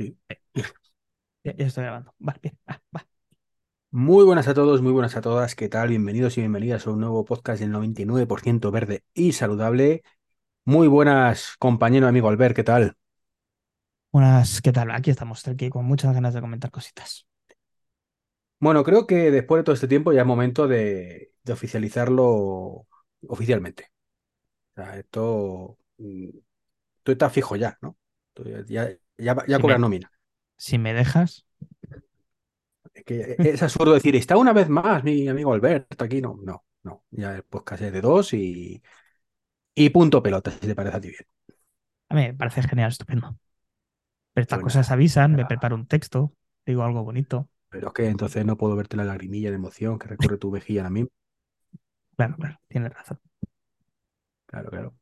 Sí. Ya, ya estoy grabando. Vale, bien. Ah, va. Muy buenas a todos, muy buenas a todas. ¿Qué tal? Bienvenidos y bienvenidas a un nuevo podcast del 99% verde y saludable. Muy buenas, compañero amigo Albert, ¿qué tal? Buenas, ¿qué tal? Aquí estamos, aquí con muchas ganas de comentar cositas. Bueno, creo que después de todo este tiempo ya es momento de, de oficializarlo oficialmente. O sea, esto, mm, esto está fijo ya, ¿no? Ya, ya, ya, Si cobra me, nómina. si me dejas, Es que es absurdo decir, está una vez más mi amigo Albert aquí. No, no, no. Ya el podcast es de dos y, y punto pelota, si te parece a ti bien. a mí me parece genial, estupendo. Pero estas Pues cosas avisan, me preparo un texto, digo algo bonito. Pero es que entonces no puedo verte la lagrimilla de emoción que recorre tu mejilla a mí. Claro, claro, tienes razón. Claro, claro.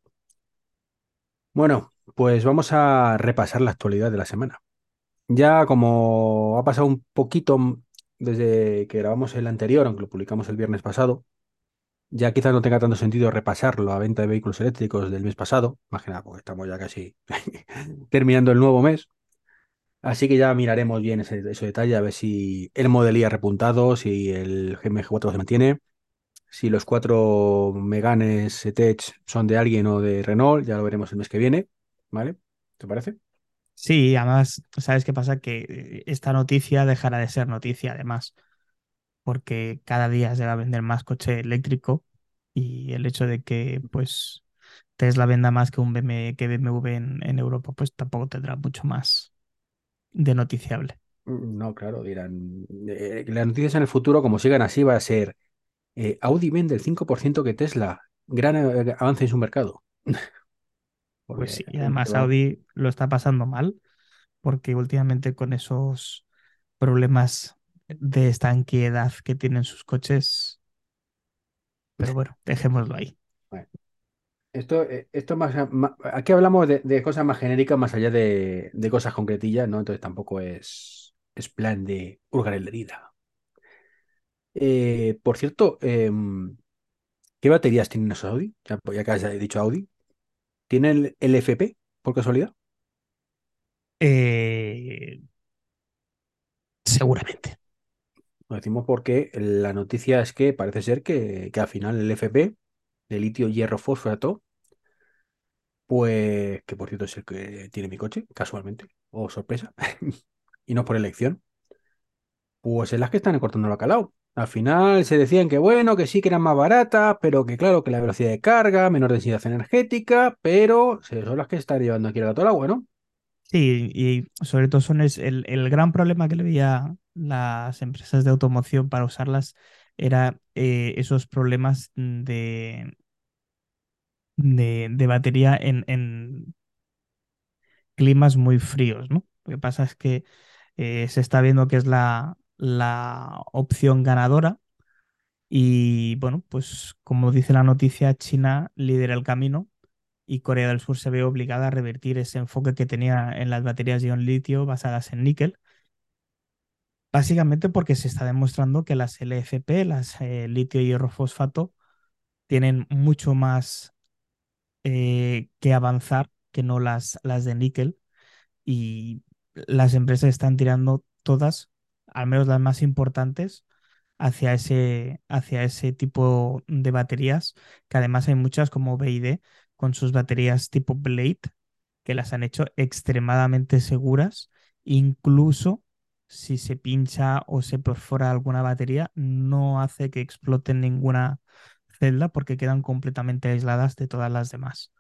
Bueno, pues vamos a repasar la actualidad de la semana. Ya como ha pasado un poquito desde que grabamos el anterior, aunque lo publicamos el viernes pasado, ya quizás no tenga tanto sentido repasar la venta de vehículos eléctricos del mes pasado, más que porque estamos ya casi terminando el nuevo mes. Así que ya miraremos bien ese, ese detalle, a ver si el Model I ha repuntado, si el GMG4 se mantiene. Si los cuatro Meganes Tech son de alguien o de Renault, ya lo veremos el mes que viene, ¿vale? ¿Te parece? Sí, además, ¿sabes qué pasa? Que eh, esta noticia dejará de ser noticia, además, porque cada día se va a vender más coche eléctrico y el hecho de que, pues, Tesla venda más que un BM, que BMW en, en Europa, pues tampoco tendrá mucho más de noticiable. No, claro, dirán. eh, las noticias en el futuro, como sigan así, va a ser eh, Audi vende el 5% que Tesla. Gran eh, avance en su mercado. Pues sí, y además va- Audi lo está pasando mal porque últimamente con esos problemas de estanqueidad que tienen sus coches, pero bueno, dejémoslo ahí. esto, eh, esto más, aquí hablamos de, de cosas más genéricas, más allá de, de cosas concretillas, ¿no? Entonces tampoco es, es plan de hurgar en la herida. Eh, por cierto, em, ¿qué baterías tienen esos Audi? Ya, pues ya que has dicho Audi. ¿Tiene el LFP, por casualidad? Eh, seguramente. Lo decimos porque la noticia es que parece ser que, que al final el LFP de litio hierro fosfato, pues que por cierto es el que tiene mi coche, casualmente, o sorpresa, y no por elección, pues es las que están cortando lo calado. Al final se decían que bueno, que sí que eran más baratas, pero que claro, que la velocidad de carga, menor densidad energética, pero son las que están llevando aquí el gato al agua, ¿no? Sí, y sobre todo son el, el gran problema que le veía las empresas de automoción para usarlas era eh, esos problemas de, de, de batería en, en climas muy fríos, ¿no? Lo que pasa es que eh, se está viendo que es la, la opción ganadora. Y bueno, pues como dice la noticia, China lidera el camino y Corea del Sur se ve obligada a revertir ese enfoque que tenía en las baterías ion litio basadas en níquel, básicamente porque se está demostrando que las LFP, las eh, litio hierro fosfato, tienen mucho más eh, que avanzar que no las, las de níquel. Y las empresas están tirando todas, al menos las más importantes, hacia ese, hacia ese tipo de baterías, que además hay muchas como BYD con sus baterías tipo Blade, que las han hecho extremadamente seguras, incluso si se pincha o se perfora alguna batería, no hace que exploten ninguna celda porque quedan completamente aisladas de todas las demás.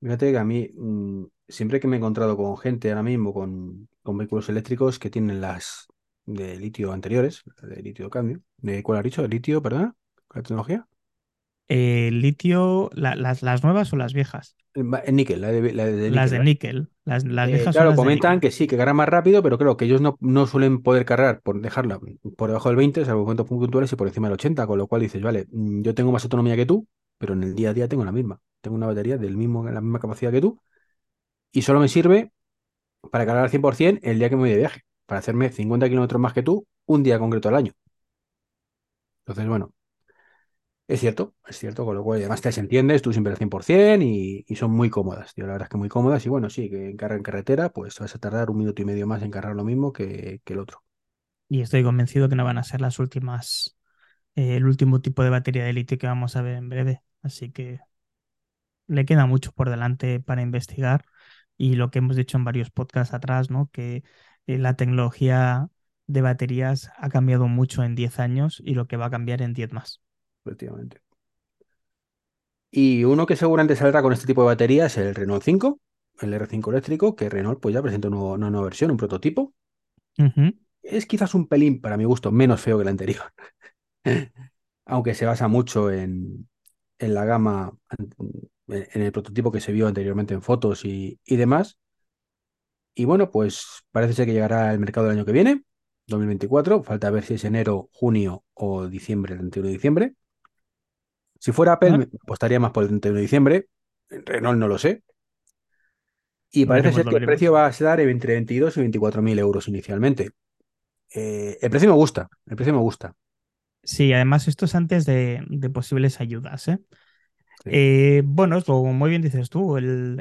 Fíjate que a mí, mm, siempre que me he encontrado con gente ahora mismo con, con vehículos eléctricos que tienen las de litio anteriores, de litio cambio, ¿de cuál has dicho? ¿De litio, perdona? ¿La tecnología? Eh, litio, la- las, las nuevas o las viejas. El, níquel, la de, la de Las níquel, de níquel. Las, las Eh, viejas son claro, las de comentan que sí, que cargan más rápido, pero creo que ellos no, no suelen poder cargar por dejarla por debajo del 20, salvo momentos puntuales y por encima del 80, con lo cual dices, vale, mm, yo tengo más autonomía que tú, pero en el día a día tengo la misma. Tengo una batería mismo, la misma capacidad que tú y solo me sirve para cargar al 100% el día que me voy de viaje, para hacerme 50 kilómetros más que tú un día concreto al año. Entonces, bueno, Es cierto, es cierto, con lo cual además te entiendes, tú siempre al 100% y, y son muy cómodas, tío, la verdad es que muy cómodas y bueno, sí, que en, carre- en carretera pues vas a tardar un minuto y medio más en cargar lo mismo que, que el otro. Y estoy convencido que no van a ser las últimas, eh, el último tipo de batería de litio que vamos a ver en breve. Así que le queda mucho por delante para investigar y lo que hemos dicho en varios podcasts atrás, ¿no? Que eh, la tecnología de baterías ha cambiado mucho en 10 años y lo que va a cambiar en 10 más. Efectivamente. Y uno que seguramente saldrá con este tipo de batería es el Renault 5, el R5 eléctrico, que Renault pues ya presenta una, nueva una nueva versión, un prototipo. Es quizás un pelín, para mi gusto, menos feo que el anterior, aunque se basa mucho en, en la gama, en en el prototipo que se vio anteriormente en fotos y, y demás. Y bueno, pues parece ser que llegará al mercado el año que viene, 2024. Falta ver si es enero, junio o diciembre, el 31 de diciembre. Si fuera Apple, me apostaría más por el 31 de diciembre. En Renault no lo sé. Y parece veremos, ser que el precio va a estar entre 22 y 24 mil euros inicialmente. Eh, el precio me gusta, el precio me gusta. Sí, además esto es antes de, de posibles ayudas, ¿eh? Eh, bueno, es lo muy bien dices tú, el,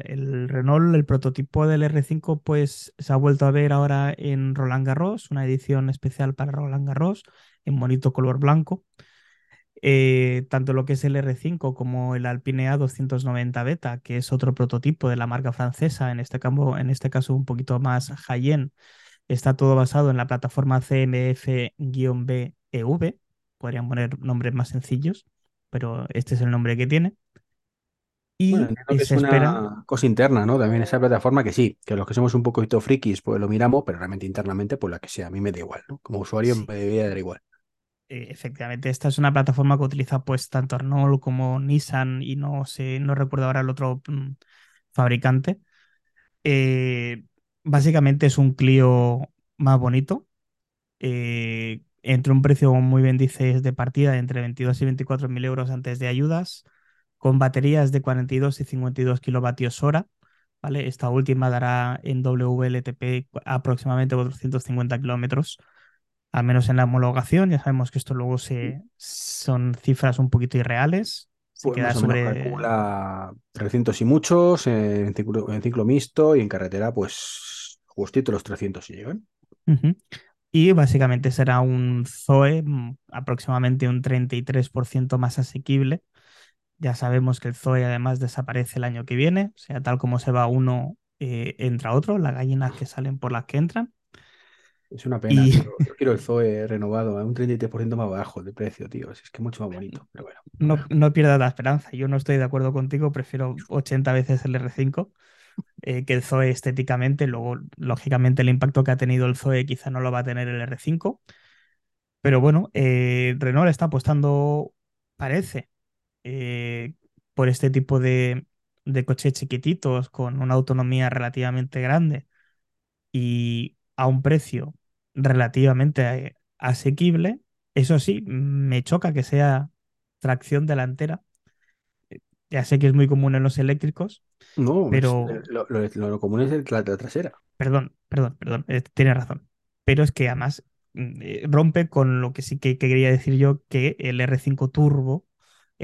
Renault, el prototipo del R5, pues se ha vuelto a ver ahora en Roland Garros, una edición especial para Roland Garros, en bonito color blanco. Eh, tanto lo que es el R5 como el Alpine A290 Beta, que es otro prototipo de la marca francesa, en este, campo, en este caso un poquito más high-end, está todo basado en la plataforma CMF-BEV, podrían poner nombres más sencillos, pero este es el nombre que tiene y que es espera, una cosa interna, ¿no? También esa plataforma que sí, que los que somos un poquito frikis, pues lo miramos, pero realmente internamente, pues la que sea, a mí me da igual, ¿no? Como usuario sí, me debería dar igual. eh, efectivamente, esta es una plataforma que utiliza pues tanto Renault como Nissan y no sé, no recuerdo ahora el otro mm, fabricante. Eh, básicamente es un Clio más bonito, eh, entre un precio, como muy bien dices, de partida de entre 22 y 24 mil euros antes de ayudas, con baterías de 42 y 52 kilovatios hora. ¿Vale? Esta última dará en WLTP aproximadamente 450 kilómetros al menos en la homologación. Ya sabemos que esto luego se, son cifras un poquito irreales, se Pues queda sobre... calcula 300 y muchos en ciclo, en ciclo mixto y en carretera, pues justito los 300 si llegan. Y básicamente será un Zoe mm, aproximadamente un 33% más asequible. Ya sabemos que el Zoe además desaparece el año que viene, o sea, tal como se va uno, eh, entra otro, las gallinas que salen por las que entran. Es una pena, Y. Yo quiero el Zoe renovado a un 33% más bajo de precio, tío. Es que es mucho más bonito, pero bueno. no, no pierdas la esperanza, yo no estoy de acuerdo contigo, prefiero 80 veces el R5 eh, que el Zoe estéticamente. Luego, lógicamente, el impacto que ha tenido el Zoe quizá no lo va a tener el R5. Pero bueno, eh, Renault está apostando, parece, eh, por este tipo de, de coches chiquititos con una autonomía relativamente grande y a un precio relativamente eh, asequible. Eso sí, me choca que sea tracción delantera. Ya sé que es muy común en los eléctricos, No, es- pero lo, lo- lo común es el- la, la trasera. Perdón, perdón, perdón, eh, tienes razón. Pero es que además mm, eh, rompe con lo que sí que, que quería decir yo, que el R5 Turbo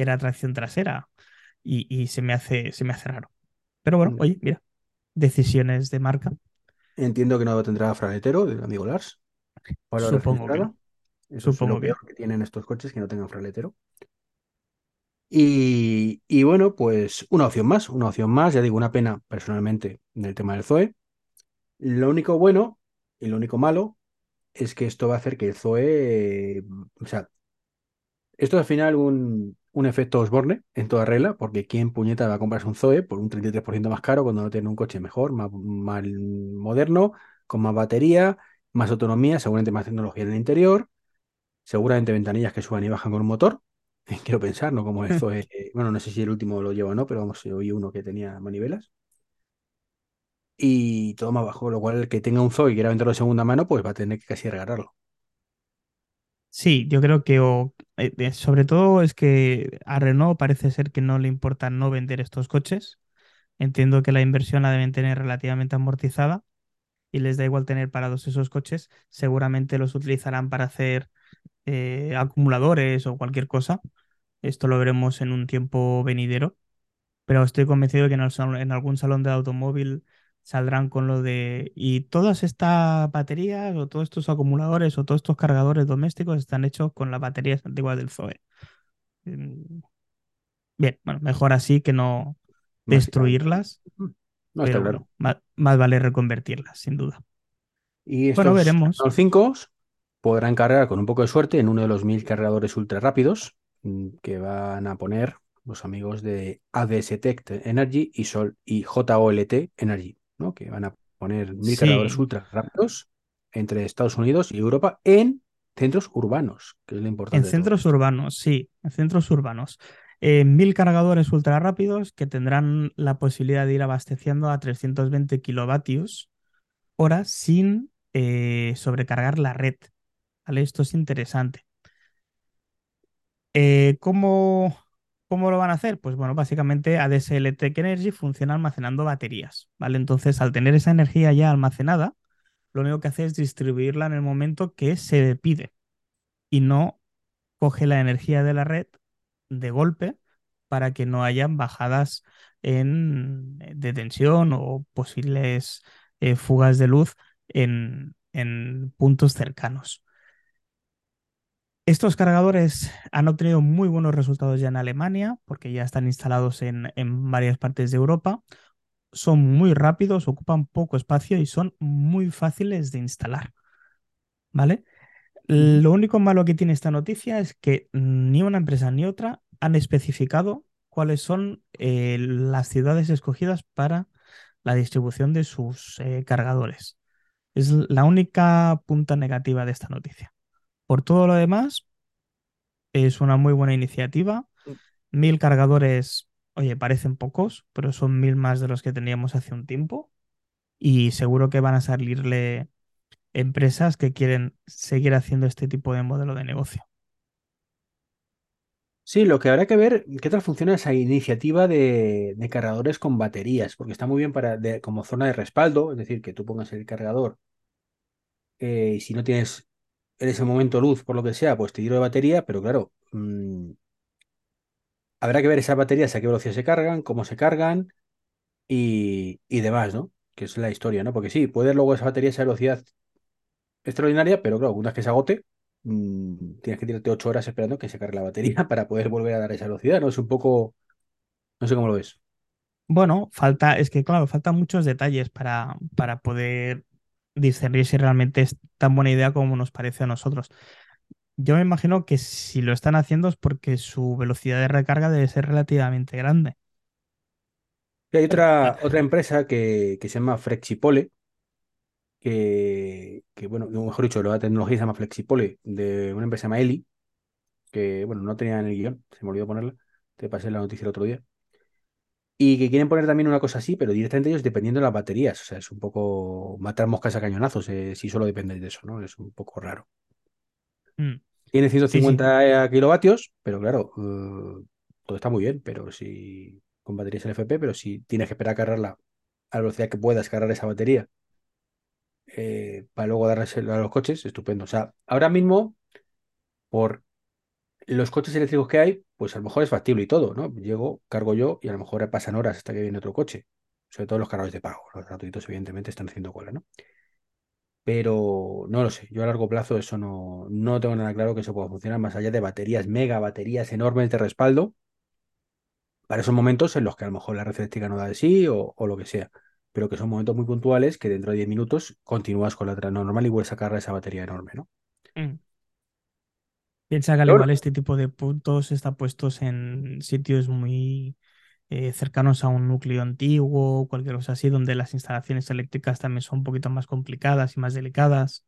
era tracción trasera y, y se me hace, se me hace raro. Pero bueno, No. oye, mira, decisiones de marca, Entiendo que no tendrá fraletero del amigo Lars. Palabra supongo que no, Eso es lo supongo que peor que tienen estos coches que no tengan fraletero. Y, y bueno, pues una opción más, una opción más, ya digo, una pena personalmente del tema del Zoe. Lo único bueno y lo único malo es que esto va a hacer que el Zoe, o sea, esto es al final un, un efecto Osborne en toda regla, porque ¿quién puñeta va a comprarse un Zoe por un 33% más caro cuando no tiene un coche mejor, más, más moderno, con más batería, más autonomía, seguramente más tecnología en el interior, seguramente ventanillas que suban y bajan con un motor? Quiero pensar, ¿no? Como el Zoe, eh, bueno, no sé si el último lo lleva o no, pero vamos, oí uno que tenía manivelas. Y todo más bajo, lo cual el que tenga un Zoe y quiera venderlo de segunda mano, pues va a tener que casi regalarlo. Sí, yo creo que o, eh, eh, sobre todo es que a Renault parece ser que no le importa no vender estos coches. Entiendo que la inversión la deben tener relativamente amortizada y les da igual tener parados esos coches. Seguramente los utilizarán para hacer eh, acumuladores o cualquier cosa. Esto lo veremos en un tiempo venidero, pero estoy convencido de que en, en algún salón de automóvil saldrán con lo de... Y todas estas baterías o todos estos acumuladores o todos estos cargadores domésticos están hechos con las baterías antiguas del ZOE. Mm, Bien, bueno, mejor así que no destruirlas, Mm. No, está claro. bueno, más, más vale reconvertirlas, sin duda. Y Bueno, estos veremos. Renault 5 podrán cargar con un poco de suerte en uno de los mil cargadores ultra rápidos mm, que van a poner los amigos de ADS Tech Energy y, Sol, y JOLT Energy, ¿no? Que van a poner mil cargadores ultra rápidos entre Estados Unidos y Europa en centros urbanos, que es lo en importante todo centros urbanos, sí, en centros urbanos. Eh, mil cargadores ultra rápidos que tendrán la posibilidad de ir abasteciendo a 320 kilovatios hora sin eh, sobrecargar la red. ¿vale? Esto es interesante. Eh, ¿cómo, cómo lo van a hacer? Pues bueno, básicamente ADSL Tech Energy funciona almacenando baterías, ¿vale? Entonces, al tener esa energía ya almacenada, lo único que hace es distribuirla en el momento que se pide y no coge la energía de la red de golpe para que no hayan bajadas en, de tensión o posibles eh, fugas de luz en, en puntos cercanos. Estos cargadores han obtenido muy buenos resultados ya en Alemania, porque ya están instalados en, en varias partes de Europa. Son muy rápidos, ocupan poco espacio y son muy fáciles de instalar. ¿Vale? Lo único malo que tiene esta noticia es que ni una empresa ni otra han especificado cuáles son eh, las ciudades escogidas para la distribución de sus eh, cargadores. Es la única punta negativa de esta noticia. Por todo lo demás, es una muy buena iniciativa. Mil cargadores, oye, parecen pocos, pero son mil más de los que teníamos hace un tiempo. Y seguro que van a salirle empresas que quieren seguir haciendo este tipo de modelo de negocio. Sí, lo que habrá que ver qué tal funciona esa iniciativa de, de cargadores con baterías, porque está muy bien para de- como zona de respaldo, es decir, que tú pongas el cargador eh, y si no tienes en ese momento luz, por lo que sea, pues te tiro de batería, pero claro, mm, habrá que ver esas baterías a qué velocidad se cargan, cómo se cargan y, y demás, ¿no? Que es la historia, ¿no? Porque sí, puede luego esa batería a esa velocidad extraordinaria, pero claro, una vez que se agote, mm, tienes que tirarte ocho horas esperando que se cargue la batería para poder volver a dar esa velocidad, ¿no? Es un poco, no sé cómo lo ves. Bueno, falta, es que claro, faltan muchos detalles para, para poder discernir si realmente es tan buena idea como nos parece a nosotros. Yo me imagino que si lo están haciendo es porque su velocidad de recarga debe ser relativamente grande. Y hay Eh, otra, otra empresa que, que se llama Flexipole, que, que, bueno, mejor dicho, la tecnología se llama Flexipole, de una empresa llama Eli, que, bueno, no tenía en el guion, se me olvidó ponerla, te pasé la noticia el otro día, y que quieren poner también una cosa así, pero directamente ellos dependiendo de las baterías, o sea, es un poco matar moscas a cañonazos, eh, si solo depende de eso, ¿no? Es un poco raro. mm, Tiene sí, sí. 150 kilovatios, pero claro, eh, todo está muy bien, pero si con baterías LFP, pero si tienes que esperar a cargarla a la velocidad que puedas cargar esa batería eh, para luego darles a los coches, estupendo. O sea, ahora mismo, por los coches eléctricos que hay, pues a lo mejor es factible y todo, ¿no? Llego, cargo yo y a lo mejor pasan horas hasta que viene otro coche. Sobre todo los cargadores de pago. Los gratuitos, evidentemente, están haciendo cola, ¿no? Pero no lo sé. Yo a largo plazo eso no, no tengo nada claro que eso pueda funcionar más allá de baterías, mega baterías enormes de respaldo para esos momentos en los que a lo mejor la red eléctrica no da de sí o, lo que sea. Pero que son momentos muy puntuales que dentro de 10 minutos continúas con la normal y vuelves a cargar esa batería enorme, ¿no? mm. Piensa que al igual este tipo de puntos está puestos en sitios muy eh, cercanos a un núcleo antiguo, cualquier cosa así, donde las instalaciones eléctricas también son un poquito más complicadas y más delicadas.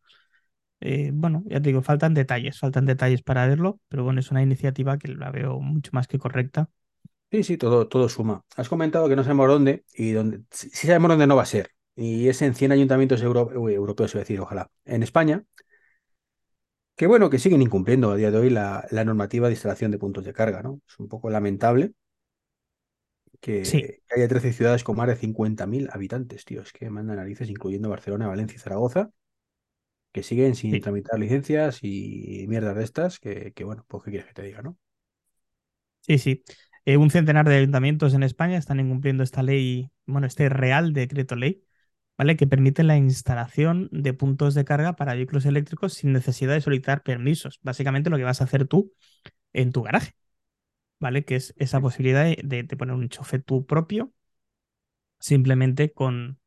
Eh, bueno, ya te digo, faltan detalles, faltan detalles para verlo, pero bueno, es una iniciativa que la veo mucho más que correcta. Sí, sí, todo, todo suma. Has comentado que no sabemos dónde y dónde, sí sí sabemos dónde no va a ser. Y es en 100 ayuntamientos euro- uy, europeos, iba a decir, ojalá, en España, que bueno, que siguen incumpliendo a día de hoy la, la normativa de instalación de puntos de carga, ¿no? Es un poco lamentable Sí, que haya 13 ciudades con más de 50.000 habitantes, tío. Es que mandan narices, incluyendo Barcelona, Valencia y Zaragoza, que siguen sin sí. tramitar licencias y mierdas de estas, que, que bueno, pues qué quieres que te diga, ¿no? Sí, sí. Eh, un centenar de ayuntamientos en España están incumpliendo esta ley, bueno, este Real Decreto Ley, ¿vale? Que permite la instalación de puntos de carga para vehículos eléctricos sin necesidad de solicitar permisos. Básicamente lo que vas a hacer tú en tu garaje, ¿vale? Que es esa posibilidad de, de- de poner un enchufe tú propio, simplemente con,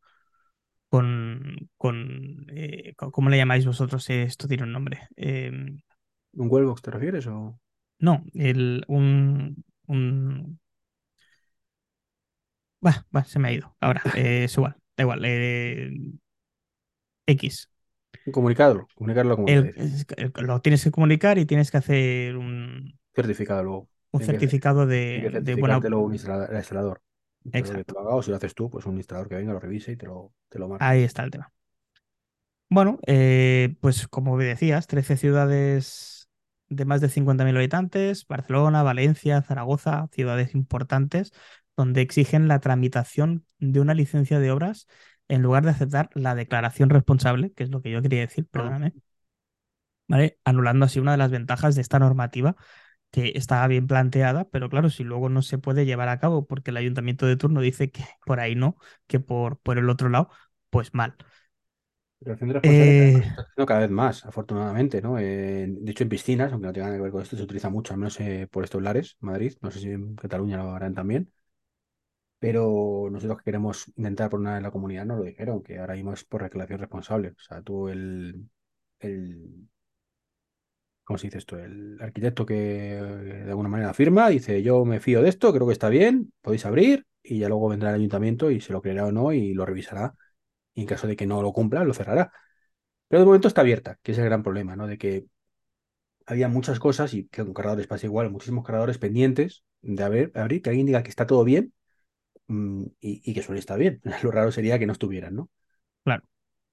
con, con eh, ¿cómo le llamáis vosotros? Eh, Esto tiene un nombre. Em, ¿Un wallbox te refieres o no, el, un, un Bah, bah, se me ha ido. Ahora, eh, es igual, da igual. eh, X. Comunicarlo la comunidad, El- lo tienes que comunicar y tienes que hacer un, Certificado luego. un que, certificado tiene de, que de buena. certificártelo un instalador. Que Exacto. lo haga o si lo haces tú, pues un instalador que venga, lo revise y te lo, te lo marque. Ahí está el tema. Bueno, eh, pues como decías, 13 ciudades de más de 50.000 habitantes, Barcelona, Valencia, Zaragoza, ciudades importantes, donde exigen la tramitación de una licencia de obras en lugar de aceptar la declaración responsable, que es lo que yo quería decir, perdóname ¿vale? Anulando así una de las ventajas de esta normativa que está bien planteada, pero claro, si luego no se puede llevar a cabo porque el ayuntamiento de turno dice que por ahí no, que por, por el otro lado, pues mal. De responsabilidad Eh, está haciendo cada vez más, afortunadamente, ¿no? Eh, de hecho, en piscinas, aunque no tenga nada que ver con esto, se utiliza mucho, al menos eh, por estos lares, Madrid, no sé si en Cataluña lo harán también, pero nosotros que queremos intentar por una de la comunidad no lo dijeron, que ahora mismo es por reclamación responsable. O sea, tú el, el ¿cómo se dice esto? El arquitecto que de alguna manera firma, dice, yo me fío de esto, creo que está bien, podéis abrir, y ya luego vendrá el ayuntamiento y se lo creerá o no y lo revisará, y en caso de que no lo cumpla, lo cerrará. Pero de momento está abierta, que es el gran problema, ¿no? De que había muchas cosas y que con cargadores pasa igual, muchísimos cargadores pendientes de haber, abrir, que alguien diga que está todo bien y, y que suele estar bien. Lo raro sería que no estuvieran, ¿no? claro,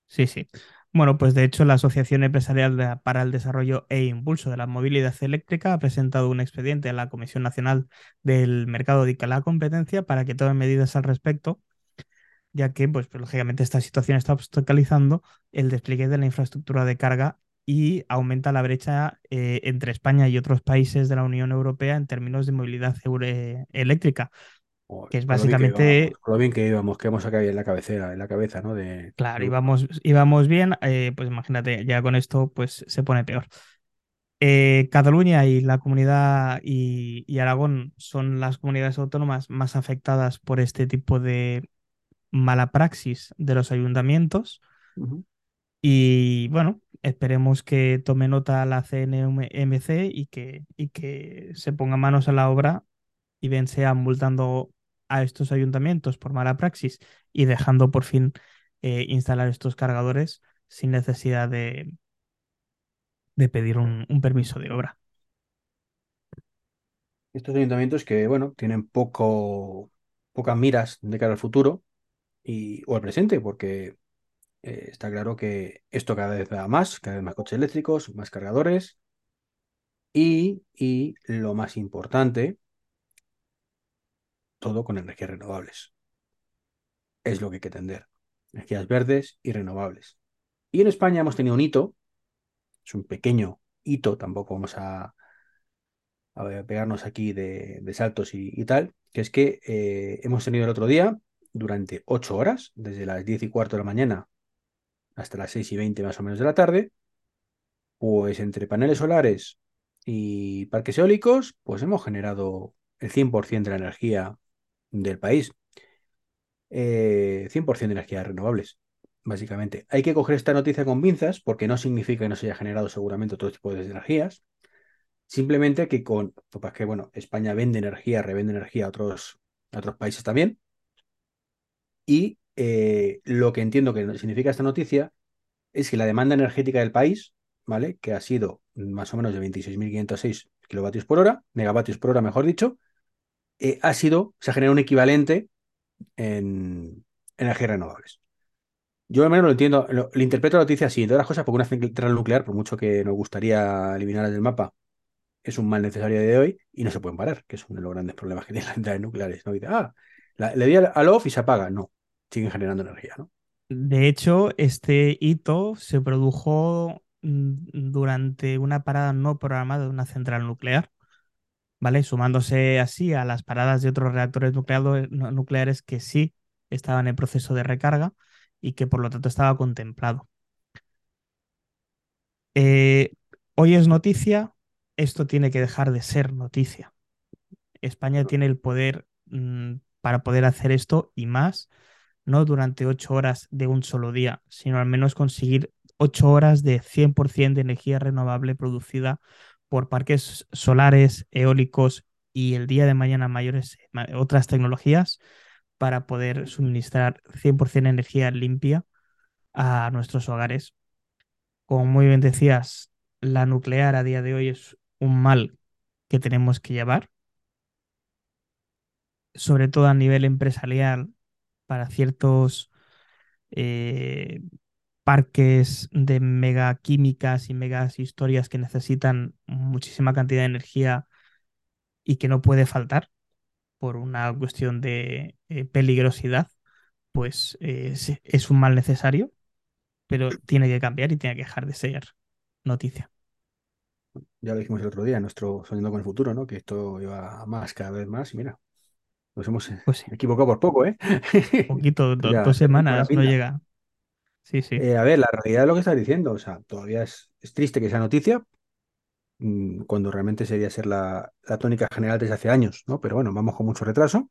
sí, sí. Bueno, pues de hecho la Asociación Empresarial para el Desarrollo e Impulso de la Movilidad Eléctrica ha presentado un expediente a la Comisión Nacional del Mercado de la Competencia para que tomen medidas al respecto ya que, pues, pues, lógicamente, esta situación está obstaculizando el despliegue de la infraestructura de carga y aumenta la brecha eh, entre España y otros países de la Unión Europea en términos de movilidad eure- eléctrica, que es con lo bien que íbamos, básicamente, lo bien que íbamos, que hemos acá en la cabecera, en la cabeza, ¿no? De, claro, íbamos, íbamos bien, eh, pues imagínate, ya con esto pues se pone peor. Eh, Cataluña y la comunidad y, y Aragón son las comunidades autónomas más afectadas por este tipo de mala praxis de los ayuntamientos. Y bueno, esperemos que tome nota la CNMC y que, y que se ponga manos a la obra y bien sea multando a estos ayuntamientos por mala praxis y dejando por fin eh, instalar estos cargadores sin necesidad de, de pedir un, permiso de obra. Estos ayuntamientos que, bueno, tienen poco, pocas miras de cara al futuro y, o al presente, porque eh, está claro que esto cada vez da más, cada vez más coches eléctricos, más cargadores y, y lo más importante, todo con energías renovables. Es lo que hay que tender. Energías verdes y renovables. Y en España hemos tenido un hito, es un pequeño hito, tampoco vamos a, a pegarnos aquí de, saltos y, tal, que es que eh, hemos tenido el otro día, durante ocho horas, desde las diez y cuarto de la mañana hasta las seis y veinte más o menos de la tarde, pues entre paneles solares y parques eólicos, pues hemos generado el 100% de la energía del país. Eh, 100% de energías renovables, básicamente. Hay que coger esta noticia con pinzas porque no significa que no se haya generado seguramente otro tipo de energías. Simplemente que con, pues que bueno, España vende energía, revende energía a otros, otros países también. Y eh, lo que entiendo que significa esta noticia es que la demanda energética del país, ¿vale? Que ha sido más o menos de 26.506 kilovatios por hora, megavatios por hora, mejor dicho, eh, ha sido, se ha generado un equivalente en energías renovables. Yo al menos lo entiendo, lo, interpreto la noticia así, entre otras cosas, porque una central nuclear, por mucho que nos gustaría eliminarla del mapa, es un mal necesario de hoy y no se pueden parar, que es uno de los grandes problemas que tienen las centrales nucleares. ¿no? Y ah, le di al, al off y se apaga. No, siguen generando energía, ¿no? De hecho, este hito se produjo mm, durante una parada no programada de una central nuclear. ¿Vale? Sumándose así a las paradas de otros reactores nu- nucleares que sí estaban en proceso de recarga y que por lo tanto estaba contemplado. Eh, hoy es noticia, esto tiene que dejar de ser noticia. España tiene el poder mm, para poder hacer esto y más, no durante ocho horas de un solo día, sino al menos conseguir ocho horas de 100% de energía renovable producida por parques solares, eólicos y el día de mañana mayores ma- otras tecnologías para poder suministrar 100% energía limpia a nuestros hogares. Como muy bien decías, la nuclear a día de hoy es un mal que tenemos que llevar sobre todo a nivel empresarial, para ciertos eh, parques de megaquímicas y megas historias que necesitan muchísima cantidad de energía y que no puede faltar por una cuestión de eh, peligrosidad, pues eh, es un mal necesario, pero tiene que cambiar y tiene que dejar de ser noticia. Ya lo dijimos el otro día, nuestro Soñando con el futuro, ¿no? Que esto iba a más cada vez más y mira, nos hemos Pues sí, equivocado por poco, ¿eh? poquito, do- ya dos semanas no llega. Sí, sí, Eh, a ver, la realidad de lo que estás diciendo, o sea, todavía es, es triste que sea noticia, mm, cuando realmente sería ser la, tónica general desde hace años, ¿no? Pero bueno, vamos con mucho retraso.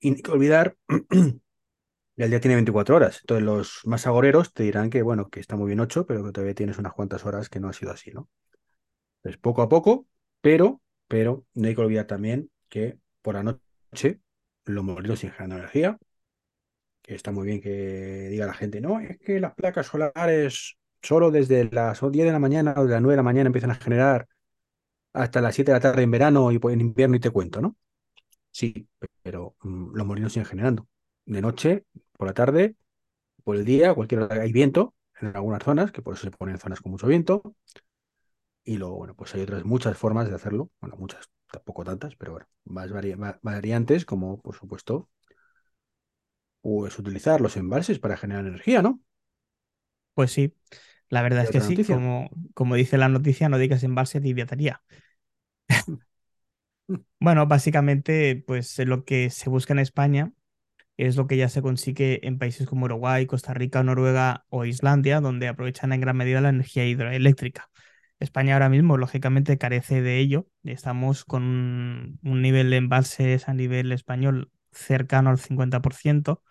Y no que olvidar el día tiene 24 horas. Entonces los más agoreros te dirán que, bueno, que está muy bien 8, pero que todavía tienes unas cuantas horas que no ha sido así, ¿no? Pues poco a poco, pero, pero no hay que olvidar también que por la noche los sin generar energía, que está muy bien que diga la gente, no, es que las placas solares solo desde las 10 de la mañana o de las 9 de la mañana empiezan a generar hasta las 7 de la tarde en verano y pues, en invierno y te cuento, ¿no? Sí, pero mm, los molinos siguen generando. De noche, por la tarde, por el día, cualquier hora hay viento en algunas zonas, que por eso se ponen zonas con mucho viento. Y luego, bueno, pues hay otras muchas formas de hacerlo. Bueno, muchas, tampoco tantas, pero bueno, más vari- va- variantes, como por supuesto, pues utilizar los embalses para generar energía, ¿no? pues sí. La verdad es que sí, como, como dice la noticia, no digas embalse mm. Bueno, básicamente, pues eh, lo que se busca en España es lo que ya se consigue en países como Uruguay, Costa Rica, Noruega o Islandia, donde aprovechan en gran medida la energía hidroeléctrica. España ahora mismo, lógicamente, carece de ello. Estamos con un, un nivel de embalses a nivel español cercano al 50%.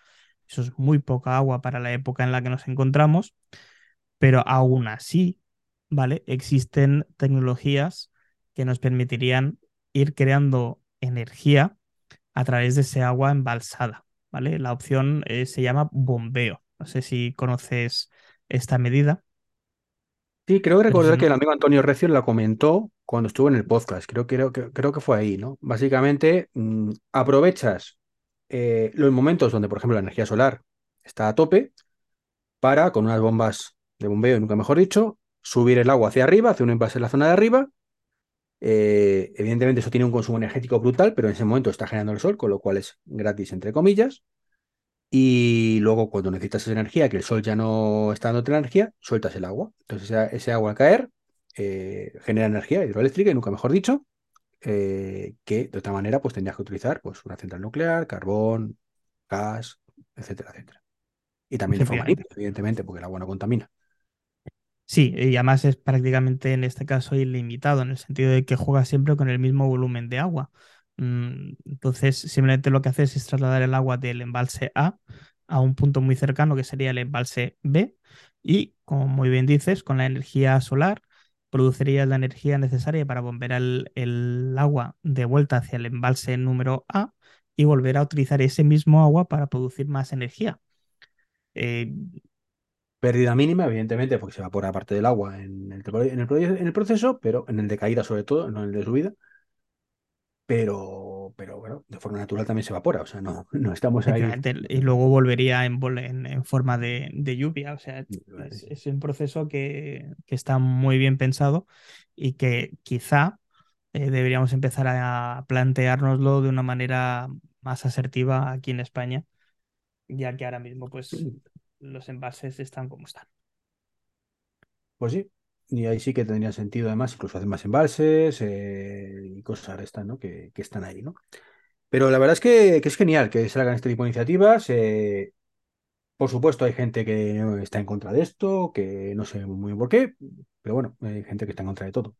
Eso es muy poca agua para la época en la que nos encontramos, pero aún así, ¿vale? Existen tecnologías que nos permitirían ir creando energía a través de ese agua embalsada, ¿vale? La opción eh, se llama bombeo. No sé si conoces esta medida, Sí, creo recordar que el amigo Antonio Recio la comentó cuando estuvo en el podcast. Creo, creo, que- creo que fue ahí, ¿no? Básicamente, mm, aprovechas eh, los momentos donde, por ejemplo, la energía solar está a tope para, con unas bombas de bombeo, nunca mejor dicho, subir el agua hacia arriba, hacia un envase en la zona de arriba. Eh, evidentemente eso tiene un consumo energético brutal, pero en ese momento está generando el sol, con lo cual es gratis, entre comillas. Y luego cuando necesitas esa energía, que el sol ya no está la energía, sueltas el agua. Entonces ese, ese agua al caer eh, genera energía hidroeléctrica, y nunca mejor dicho, eh, que de otra manera pues tendrías que utilizar pues, una central nuclear, carbón, gas, etcétera, etcétera. Y también de forma Efectivamente. limpia, evidentemente, porque el agua no contamina. Sí, y además es prácticamente en este caso ilimitado, en el sentido de que juega siempre con el mismo volumen de agua. Mm, Entonces, simplemente lo que haces es trasladar el agua del embalse A a un punto muy cercano, que sería el embalse B, y como muy bien dices, con la energía solar producirías la energía necesaria para bombear el, el agua de vuelta hacia el embalse número A y volver a utilizar ese mismo agua para producir más energía. Eh, Pérdida mínima, evidentemente, porque se evapora parte del agua en el, en el, proceso, pero en el de caída sobre todo, no en el de subida. Pero, pero forma natural también se evapora, o sea, no, no estamos ahí. Y luego volvería en, en- en forma de, de lluvia. O sea, es, es un proceso que, que está muy bien pensado y que quizá eh, deberíamos empezar a planteárnoslo de una manera más asertiva aquí en España, ya que ahora mismo pues los envases están como están. Pues sí, Y ahí sí que tendría sentido, además, incluso hacer más embalses eh, y cosas de estas, ¿no? Que, que están ahí, ¿no? Pero la verdad es que, es genial que salgan este tipo de iniciativas. eh, por supuesto, hay gente que está en contra de esto, que no sé muy bien por qué, pero bueno, hay gente que está en contra de todo.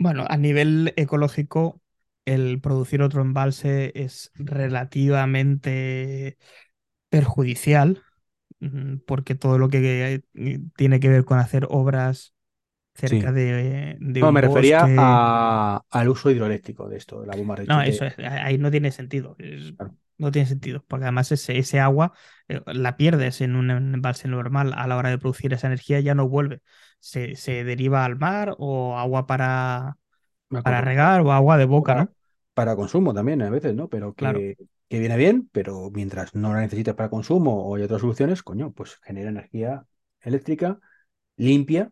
Bueno, a nivel ecológico, el producir otro embalse es relativamente perjudicial, mm, porque todo lo que eh, tiene que ver con hacer obras cerca Sí. de, de No, un me refería bosque, a, al uso hidroeléctrico de esto, de la bomba no, Rechique. eso es, ahí no tiene sentido. es- Claro, no tiene sentido, porque además ese, ese agua eh, la pierdes en un embalse normal a la hora de producir esa energía, ya no vuelve. Se, se deriva al mar o agua para, para regar o agua de boca, Para, ¿no? para consumo también a veces, ¿no? Pero Claro. que, que viene bien, pero mientras no la necesites para consumo o hay otras soluciones, coño, pues genera energía eléctrica limpia.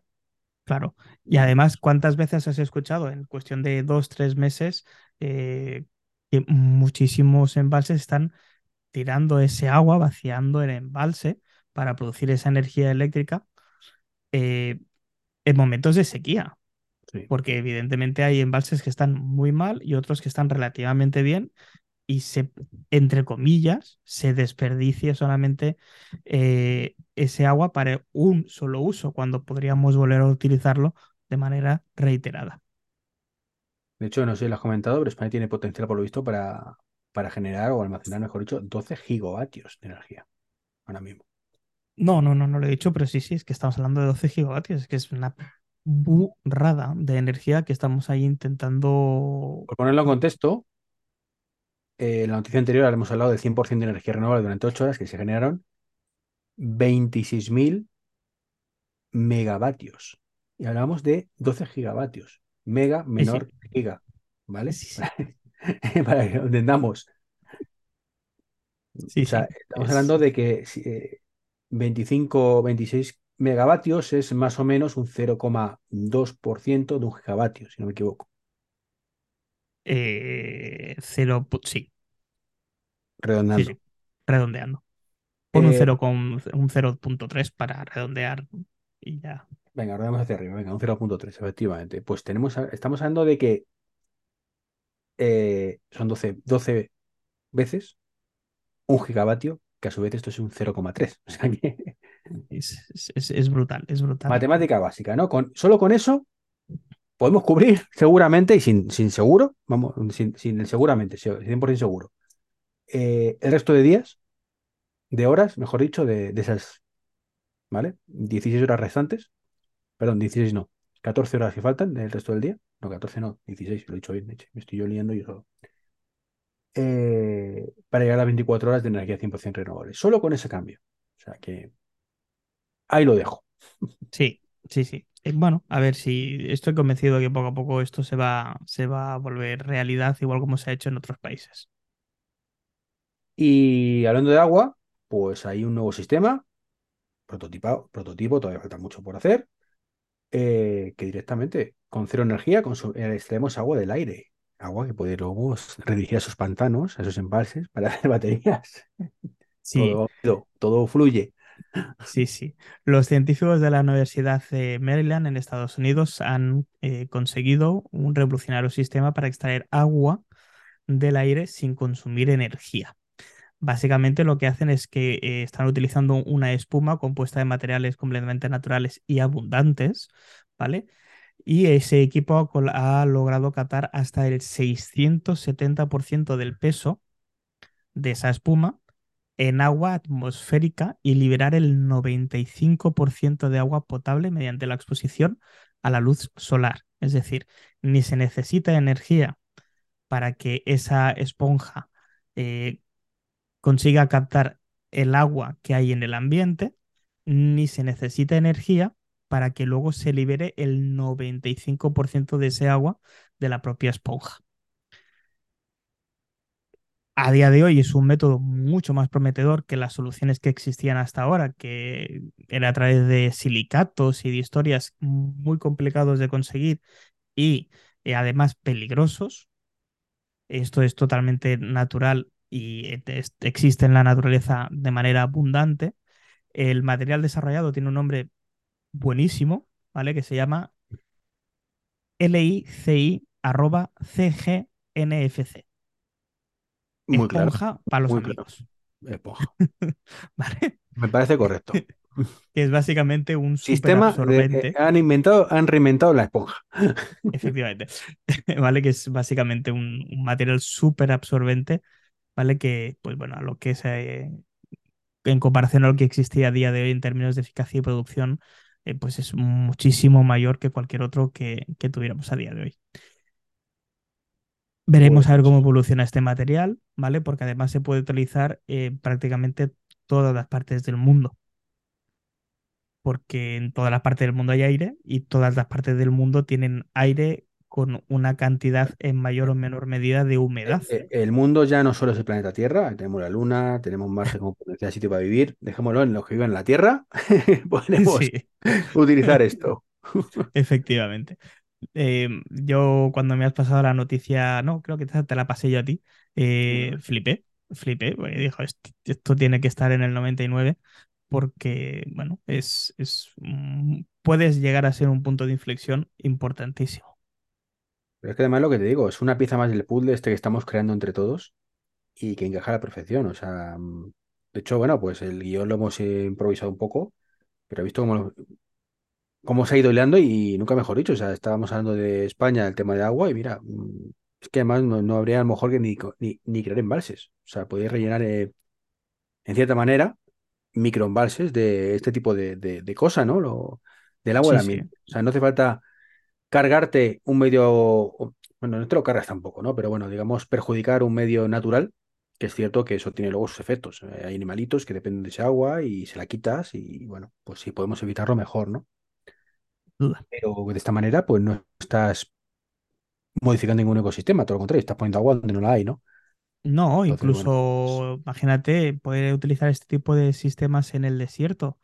Claro. Y además, ¿cuántas veces has escuchado en cuestión de dos, tres meses eh, que muchísimos embalses están tirando ese agua, vaciando el embalse para producir esa energía eléctrica eh, en momentos de sequía? sí. Porque evidentemente hay embalses que están muy mal y otros que están relativamente bien y se, entre comillas, se desperdicia solamente eh, ese agua para un solo uso, cuando podríamos volver a utilizarlo de manera reiterada. De hecho, no sé si lo has comentado, pero España tiene potencial, por lo visto, para, para generar o almacenar, mejor dicho, 12 gigavatios de energía ahora mismo. No, no, no, no lo he dicho, pero sí, sí, es que estamos hablando de 12 gigavatios, es que es una burrada de energía que estamos ahí intentando... Por ponerlo en contexto, eh, en la noticia anterior hemos hablado del 100% de energía renovable durante 8 horas que se generaron 26.000 megavatios. Y hablamos de 12 gigavatios. Mega Sí, sí, menor que giga, ¿vale? sí, sí, Para que lo entendamos. O sí, sea, sí, estamos es... hablando de que eh, 25, 26 megavatios es más o menos un 0,2% de un gigavatio, si no me equivoco, eh, cero, sí, sí, redondando. sí, redondeando. Pon un Eh, un cero punto tres para redondear y ya. venga, vamos hacia arriba, venga, un 0,3, efectivamente. Pues tenemos, estamos hablando de que eh, son 12, 12 veces un gigavatio, que a su vez esto es un 0,3. O sea que es- es- es brutal, es brutal. matemática básica, ¿no? Con, solo con eso podemos cubrir seguramente y sin, sin seguro, vamos, sin, sin seguramente, 100% seguro, eh, el resto de días, de horas, mejor dicho, de, de esas, ¿vale? 16 horas restantes, perdón, 16 no, 14 horas que faltan del resto del día, no, 14 no, 16, lo he dicho bien, me estoy yo liando yo solo. Eh, para llegar a las 24 horas de energía 100% renovable, solo con ese cambio. O sea que ahí lo dejo. Sí, sí, sí. Eh, bueno, a ver si estoy convencido de que poco a poco esto se va, se va a volver realidad, igual como se ha hecho en otros países. Y hablando de agua, pues hay un nuevo sistema, prototipado, prototipo, todavía falta mucho por hacer, eh, que directamente con cero energía eh, extraemos agua del aire. Agua que puede luego redirigir a esos pantanos, a esos embalses, para hacer baterías. Sí, todo fluye. Sí, sí. Los científicos de la Universidad de Maryland en Estados Unidos han eh, conseguido un revolucionario sistema para extraer agua del aire sin consumir energía. Básicamente lo que hacen es que eh, están utilizando una espuma compuesta de materiales completamente naturales y abundantes, ¿vale? Y ese equipo ha, logrado captar hasta el 670% del peso de esa espuma en agua atmosférica y liberar el 95% de agua potable mediante la exposición a la luz solar. Es decir, ni se necesita energía para que esa esponja eh, consiga captar el agua que hay en el ambiente, ni se necesita energía para que luego se libere el 95% de ese agua de la propia esponja. A día de hoy es un método mucho más prometedor que las soluciones que existían hasta ahora, que era a través de silicatos y de historias muy complicados de conseguir y eh, además peligrosos. Esto es totalmente natural y existe en la naturaleza de manera abundante. El material desarrollado tiene un nombre buenísimo, ¿vale? Que se llama lici.cgnfc. Muy claro, Esponja para los muy claro. amigos, Esponja. ¿vale? Me parece correcto. Que es básicamente un Sistema de, eh, han inventado, han reinventado la esponja. efectivamente, ¿vale? Que es básicamente un, un material súper absorbente, ¿vale? Que, pues bueno, a lo que es eh, en comparación a lo que existía a día de hoy en términos de eficacia y producción, eh, pues es muchísimo mayor que cualquier otro que, que tuviéramos a día de hoy. Veremos a ver cómo evoluciona este material, ¿vale? Porque además se puede utilizar en prácticamente todas las partes del mundo. Porque en todas las partes del mundo hay aire y todas las partes del mundo tienen aire con una cantidad en mayor o menor medida de humedad. eh, el mundo ya no solo es el planeta Tierra, tenemos la Luna, tenemos Marte como potencial sitio para vivir. Dejémoslo en los que viven en la Tierra. Podemos utilizar esto. efectivamente. Eh, yo cuando me has pasado la noticia, no, creo que te, la pasé yo a ti, eh, flipé, flipé, porque dijo, esto, esto tiene que estar en el 99 porque, bueno, es, es, puedes llegar a ser un punto de inflexión importantísimo. Pero es que además lo que te digo, es una pieza más del puzzle este que estamos creando entre todos y que encaja a la perfección. O sea, mm, de hecho, bueno, pues el guion lo hemos eh, improvisado un poco, pero he visto cómo, lo- cómo se ha ido hilando y nunca mejor dicho. O sea, estábamos hablando de España, el tema de agua, y mira, mm, es que además no, no habría a lo mejor que ni, ni, ni crear embalses. O sea, podéis rellenar eh, en cierta manera microembalses de este tipo de, de, de cosa, ¿no? Lo, del agua Sí, del sí, ambiente. O sea, no hace falta cargarte un medio, bueno, no te lo cargas tampoco, ¿no? Pero bueno, digamos, perjudicar un medio natural, que es cierto que eso tiene luego sus efectos. Eh, Hay animalitos que dependen de ese agua y se la quitas y bueno, pues si podemos evitarlo mejor, ¿no? Duda. Pero de esta manera, pues no estás modificando ningún ecosistema, todo lo contrario, estás poniendo agua donde no la hay, ¿no? No, Entonces, bueno, pues, incluso, imagínate, poder utilizar este tipo de sistemas en el desierto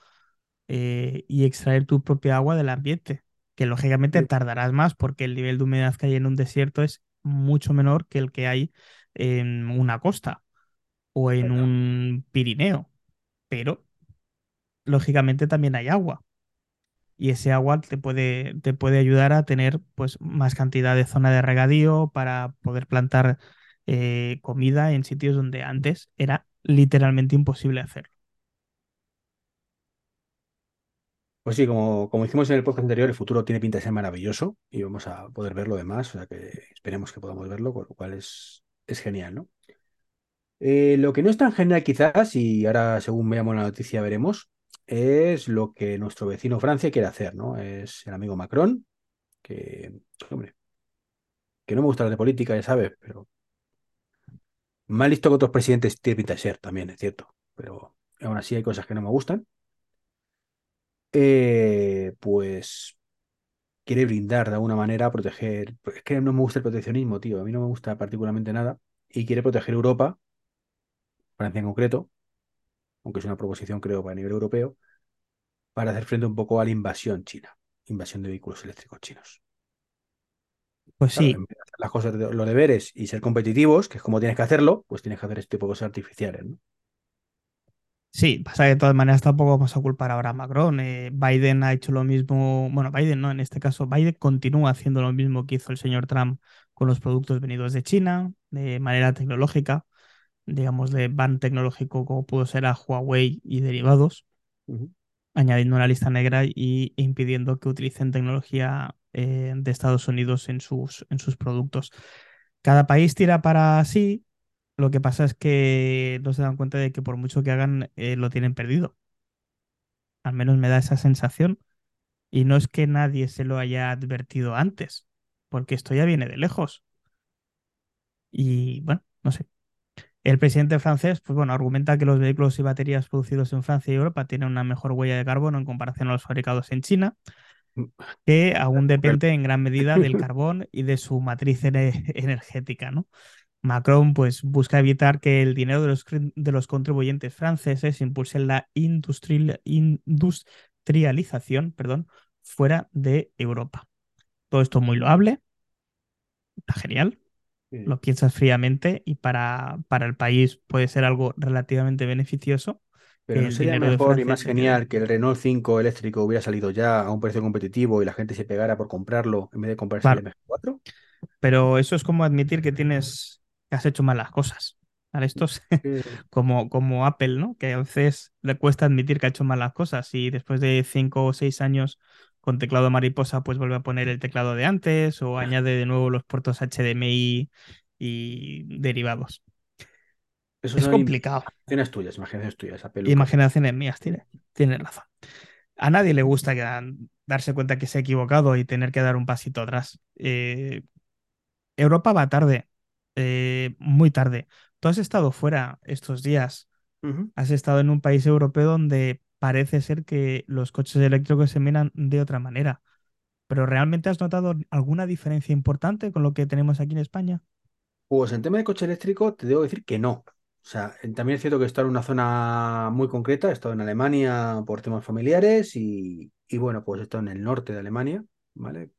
eh, y extraer tu propia agua del ambiente, que lógicamente sí, tardarás más porque el nivel de humedad que hay en un desierto es mucho menor que el que hay en una costa o en un Pirineo, pero lógicamente también hay agua y ese agua te puede, te puede ayudar a tener pues más cantidad de zona de regadío para poder plantar eh, comida en sitios donde antes era literalmente imposible hacerlo. Pues sí, como, como hicimos en el podcast anterior, el futuro tiene pinta de ser maravilloso y vamos a poder verlo demás, o sea que esperemos que podamos verlo, con lo cual es, es genial, ¿no? Eh, lo que no es tan genial quizás, y ahora según veamos la noticia veremos, es lo que nuestro vecino Francia quiere hacer, ¿no? Es el amigo Macron, que, hombre, que no me gusta la de política, ya sabes, pero más listo que otros presidentes tiene pinta también, es cierto, pero aún así hay cosas que no me gustan. Eh, pues quiere brindar de alguna manera, proteger, es que no me gusta el proteccionismo, tío, a mí no me gusta particularmente nada, y quiere proteger Europa, Francia en concreto, aunque es una proposición creo para nivel europeo para hacer frente un poco a la invasión china, invasión de vehículos eléctricos chinos. Pues Claro, sí, en vez de hacer las cosas, de- los deberes y ser competitivos, que es como tienes que hacerlo, pues tienes que hacer este tipo de cosas artificiales, ¿no? Sí, pasa que de todas maneras tampoco vamos a culpar ahora a Macron. Eh, Biden ha hecho lo mismo, bueno, Biden no, en este caso, Biden continúa haciendo lo mismo que hizo el señor Trump con los productos venidos de China, de manera tecnológica, digamos, de ban tecnológico como pudo ser a Huawei y derivados, añadiendo una lista negra y impidiendo que utilicen tecnología eh, de Estados Unidos en sus, en sus productos. Cada país tira para sí, lo que pasa es que no se dan cuenta de que por mucho que hagan, eh, lo tienen perdido. Al menos me da esa sensación. Y no es que nadie se lo haya advertido antes, porque esto ya viene de lejos. Y bueno, no sé. El presidente francés, pues bueno, argumenta que los vehículos y baterías producidos en Francia y Europa tienen una mejor huella de carbono en comparación a los fabricados en China, que aún depende en gran medida del carbón y de su matriz ene- energética, ¿no? Macron pues busca evitar que el dinero de los, cri- de los contribuyentes franceses impulse la industrial- industrialización, perdón, fuera de Europa. Todo esto muy loable, está genial, Sí. lo piensas fríamente y para, para el país puede ser algo relativamente beneficioso, Pero que ¿no el sería mejor y más genial que el Renault 5 eléctrico hubiera salido ya a un precio competitivo y la gente se pegara por comprarlo en vez de comprarse el Claro, MG4? pero eso es como admitir que tienes, que has hecho mal las cosas. ¿Vale? Esto es como, como Apple, ¿no? Que a veces le cuesta admitir que ha hecho mal las cosas y después de cinco o seis años con teclado mariposa, pues vuelve a poner el teclado de antes o añade de nuevo los puertos HDMI y derivados. Eso Es complicado. imaginaciones tuyas, imaginaciones tuyas. Imaginaciones mías, tiene, tiene razón. A nadie le gusta que- darse cuenta que se ha equivocado y tener que dar un pasito atrás. Eh, Europa va tarde, eh, muy tarde. Tú has estado fuera estos días, has estado en un país europeo donde parece ser que los coches eléctricos se miran de otra manera. ¿Pero realmente has notado alguna diferencia importante con lo que tenemos aquí en España? Pues en tema de coche eléctrico te debo decir que no. O sea, también es cierto que he estado en una zona muy concreta, he estado en Alemania por temas familiares y, y bueno, pues he estado en el norte de Alemania, ¿vale?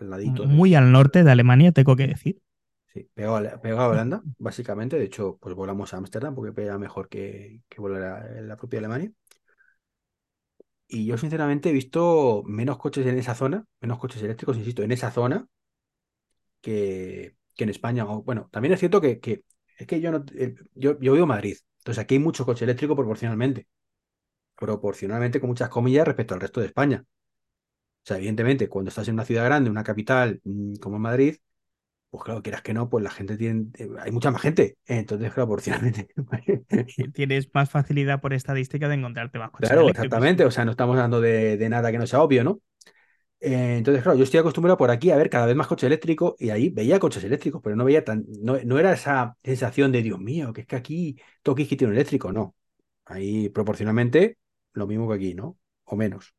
Al ladito de, Muy al norte de Alemania, tengo que decir. sí, pegado a, pegado a Holanda, básicamente. De hecho, pues volamos a Ámsterdam porque pega mejor que, que volar en la propia Alemania. Y yo sinceramente he visto menos coches en esa zona, menos coches eléctricos, insisto, en esa zona que, que en España. Bueno, también es cierto que, que es que yo no eh, yo, yo vivo Madrid, entonces aquí hay mucho coche eléctrico proporcionalmente, proporcionalmente con muchas comillas respecto al resto de España. O sea, evidentemente, cuando estás en una ciudad grande, una capital mm, como Madrid, pues claro, quieras que no, pues la gente tiene, eh, hay mucha más gente, entonces proporcionalmente. Tienes más facilidad por estadística de encontrarte más coches Claro, eléctricos. exactamente, o sea, no estamos hablando de, de nada que no sea obvio, ¿no? Eh, entonces, claro, yo estoy acostumbrado por aquí a ver cada vez más coche eléctrico y ahí veía coches eléctricos, pero no veía tan, no, no era esa sensación de Dios mío, que es que aquí que tiene un eléctrico, no. Ahí proporcionalmente lo mismo que aquí, ¿no? O menos.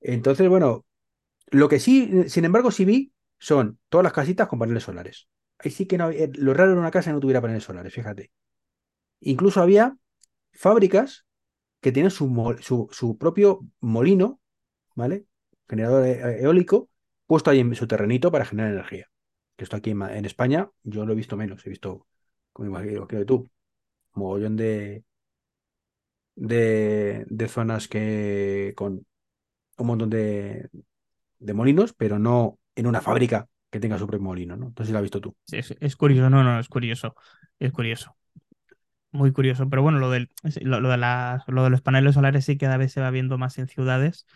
Entonces, bueno, lo que sí, sin embargo, sí vi son todas las casitas con paneles solares. Ahí sí que no, eh, lo raro en una casa que no tuviera paneles solares, fíjate. Incluso había fábricas que tienen su, su, su propio molino, ¿vale? Generador e- eólico, puesto ahí en su terrenito para generar energía. Que esto aquí en España yo lo he visto menos, he visto, como imagino creo que tú, mogollón de, de, de zonas que con un montón de, de molinos, pero no en una fábrica que tenga su propio molino, ¿no? Entonces lo has visto tú. Sí, Es, es curioso, no, no, es curioso. Es curioso. Muy curioso. Pero bueno, lo, del, lo, lo de las- lo de los paneles solares sí cada vez se va viendo más en ciudades.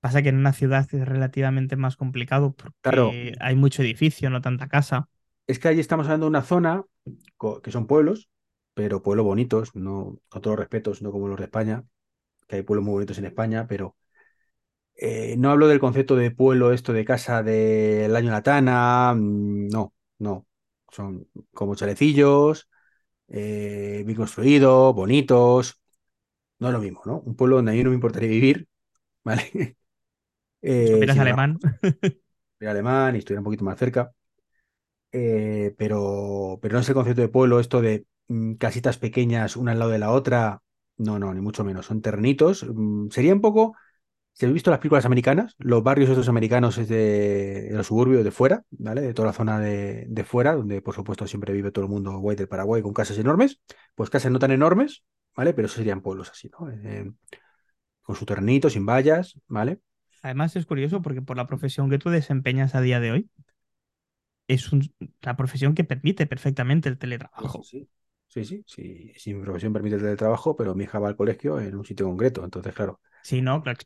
Pasa que en una ciudad es relativamente más complicado Claro, porque hay mucho edificio, no tanta casa. es que allí estamos hablando de una zona que son pueblos, pero pueblos bonitos, no con todos los respetos, no como los de España, que hay pueblos muy bonitos en España, pero eh, no hablo del concepto de pueblo, esto de casa del año Latana, mm, no, no. Son como chalecillos, eh, bien construidos, bonitos, no es lo mismo, ¿no? Un pueblo donde a mí no me importaría vivir, ¿vale? Eh, embargo, alemán. soy alemán y estuviera un poquito más cerca, eh, pero, pero no es el concepto de pueblo, esto de mm, casitas pequeñas una al lado de la otra, no, no, ni mucho menos, son terrenitos. mm, sería un poco Si habéis visto las películas americanas, los barrios estos americanos es de, de los suburbios de fuera, ¿vale? De toda la zona de, de fuera, donde por supuesto siempre vive todo el mundo guay del Paraguay con casas enormes, pues casas no tan enormes, ¿vale? Pero eso serían pueblos así, ¿no? Eh, con su terrenito, sin vallas, ¿vale? Además es curioso porque por la profesión que tú desempeñas a día de hoy, es un- la profesión que permite perfectamente el teletrabajo. sí. Sí, sí, sí, sí, mi profesión permite el teletrabajo, pero mi hija va al colegio en un sitio concreto, entonces, claro. Sí, no, claro,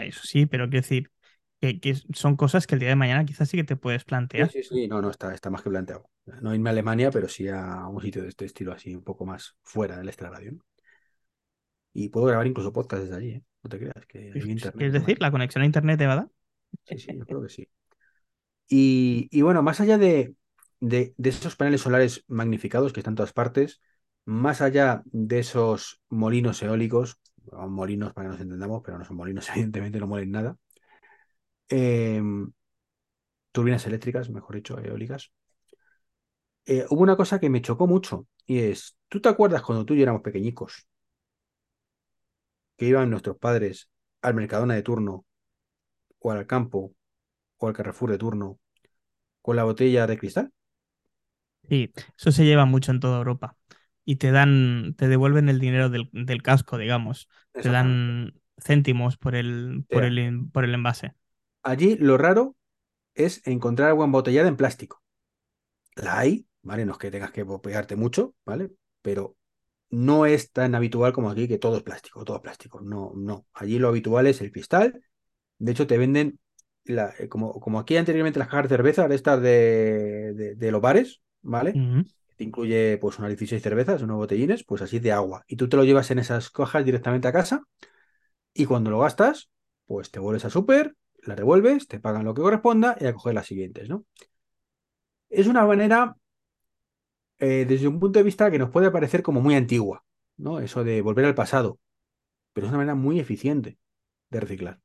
eso sí, pero quiero decir que, que son cosas que el día de mañana quizás sí que te puedes Sí, plantear. sí, sí, no, no, está, está más que planteado. No irme a Alemania, pero sí a un sitio de este estilo así, un poco más fuera del extrarradio, ¿no? Y puedo grabar incluso podcast desde allí, ¿eh? No te creas, que hay internet Es decir, la conexión a internet te va a dar. Sí, sí, yo creo que sí. Y, y bueno, más allá de, de, de esos paneles solares magnificados que están en todas partes, más allá de esos molinos eólicos, molinos para que nos entendamos, pero no son molinos, evidentemente no muelen nada, eh, turbinas eléctricas, mejor dicho, eólicas, eh, hubo una cosa que me chocó mucho y es, ¿tú te acuerdas cuando tú y yo éramos pequeñicos, que iban nuestros padres al Mercadona de turno, o al campo, o al Carrefour de turno, con la botella de cristal? Sí, eso se lleva mucho en toda Europa. Y te dan, te devuelven el dinero del, del casco, digamos. Te dan céntimos por el, por el, por el envase. allí lo raro es encontrar agua embotellada en plástico. La hay, ¿vale? No es que tengas que pegarte mucho, ¿vale? Pero no es tan habitual como aquí que todo es plástico, todo es plástico. No, no. Allí lo habitual es el cristal. De hecho, te venden, la- eh, como, como aquí anteriormente las cajas de cerveza, ahora estas de, de, de los bares, ¿vale? Te incluye pues unas 16 cervezas, unos botellines, pues así de agua. Y tú te lo llevas en esas cajas directamente a casa y cuando lo gastas, pues te vuelves a súper, la devuelves, te pagan lo que corresponda y a coger las siguientes, ¿no? Es una manera, eh, desde un punto de vista que nos puede parecer como muy antigua, ¿no? Eso de volver al pasado, pero es una manera muy eficiente de reciclar,